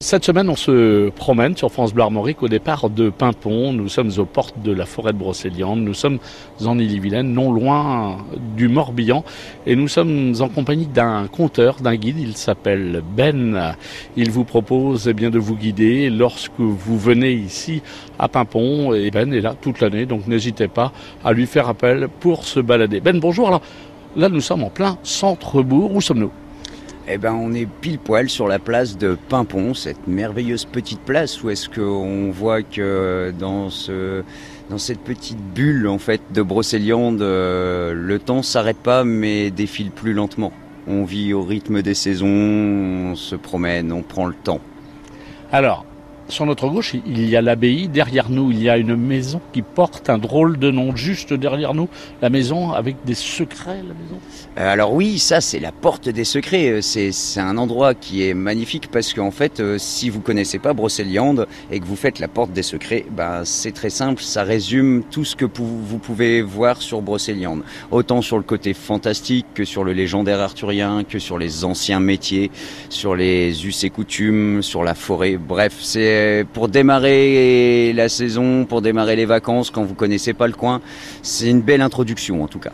Cette semaine, on se promène sur France Bleu au départ de Pimpon. Nous sommes aux portes de la forêt de Brocéliande. Nous sommes en Ille-et-Vilaine, non loin du Morbihan. Et nous sommes en compagnie d'un conteur, d'un guide. Il s'appelle Ben. Il vous propose eh bien, de vous guider lorsque vous venez ici à Pimpon. Et Ben est là toute l'année, donc n'hésitez pas à lui faire appel pour se balader. Ben, bonjour. Alors, là, nous sommes en plein centre-bourg. Où sommes-nous? Eh ben, on est pile poil sur la place de Pimpon, cette merveilleuse petite place où est-ce qu'on voit que dans ce dans cette petite bulle en fait de Brocéliande, euh, le temps s'arrête pas mais défile plus lentement. On vit au rythme des saisons, on se promène, on prend le temps. Alors, sur notre gauche, il y a l'abbaye. Derrière nous, il y a une maison qui porte un drôle de nom. Juste derrière nous, la maison avec des secrets, la maison. Euh, alors oui, ça c'est la porte des secrets. Euh, c'est, un endroit qui est magnifique parce qu'en fait, euh, si vous connaissez pas Brocéliande et que vous faites la porte des secrets, ben c'est très simple. Ça résume tout ce que vous pouvez voir sur Brocéliande. Autant sur le côté fantastique que sur le légendaire arthurien, que sur les anciens métiers, sur les us et coutumes, sur la forêt. Bref, c'est pour démarrer la saison, pour démarrer les vacances, quand vous connaissez pas le coin, c'est une belle introduction en tout cas.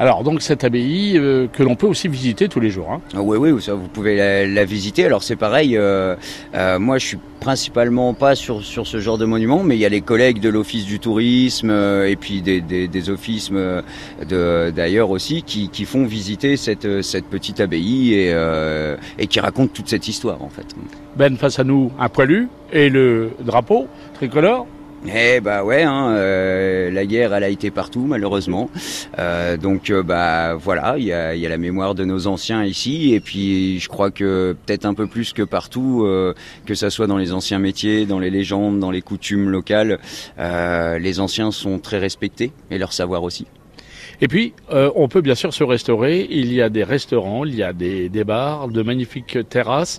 Alors donc cette abbaye euh, que l'on peut aussi visiter tous les jours. Hein. Ah oui oui, ça, vous pouvez la, visiter. Alors c'est pareil, euh, euh, moi je suis principalement pas sur, sur ce genre de monument, mais il y a les collègues de l'office du tourisme et puis des, des, des offices d'ailleurs aussi qui, qui, font visiter cette, cette petite abbaye et, et qui racontent toute cette histoire en fait. Ben face à nous un poilu et le drapeau tricolore eh bah ouais, hein, euh, la guerre elle a été partout malheureusement. Euh, donc euh, bah voilà, il y a, y a, la mémoire de nos anciens ici et puis je crois que peut-être un peu plus que partout, que ça soit dans les anciens métiers, dans les légendes, dans les coutumes locales, les anciens sont très respectés et leur savoir aussi. Et puis, on peut bien sûr se restaurer. Il y a des restaurants, il y a des, des bars, de magnifiques terrasses.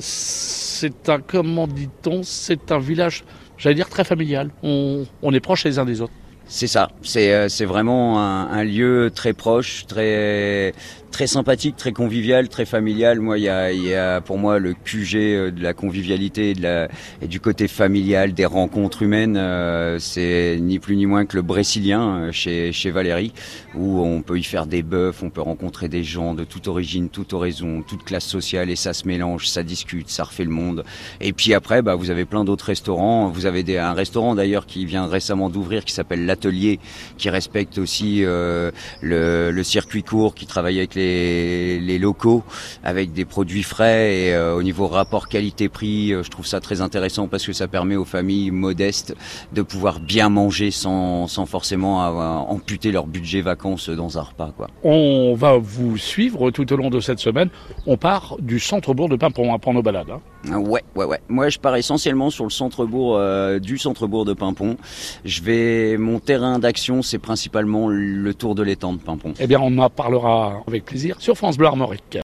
c'est un, comment dit-on, c'est un village j'allais dire très familial. On, est proche les uns des autres. C'est ça, c'est euh, vraiment un, lieu très proche, très très sympathique, très convivial, très familial. Moi, il y y a, pour moi le QG euh, de la convivialité et, de la, et du côté familial, des rencontres humaines. Euh, c'est ni plus ni moins que le Brésilien chez, chez Valérie, où on peut y faire des bœufs, on peut rencontrer des gens de toute origine, toute horizon, toute classe sociale, et ça se mélange, ça discute, ça refait le monde. Et puis après, bah, vous avez plein d'autres restaurants. Vous avez des, un restaurant d'ailleurs qui vient récemment d'ouvrir, qui s'appelle l'Atelier, qui respecte aussi le, le circuit court, qui travaille avec les les, locaux avec des produits frais et euh, au niveau rapport qualité-prix, euh, je trouve ça très intéressant parce que ça permet aux familles modestes de pouvoir bien manger sans, sans forcément amputer leur budget vacances dans un repas. Quoi. On va vous suivre tout au long de cette semaine. On part du centre-bourg de Pimpon à prendre nos balades. Hein. Ah ouais, ouais, ouais. Moi, je pars essentiellement sur le centre-bourg euh, du centre-bourg de Pimpon. Je vais, mon terrain d'action, c'est principalement le tour de l'étang de Pimpon. Eh bien, on en parlera avec plaisir sur France Bleu Armorique.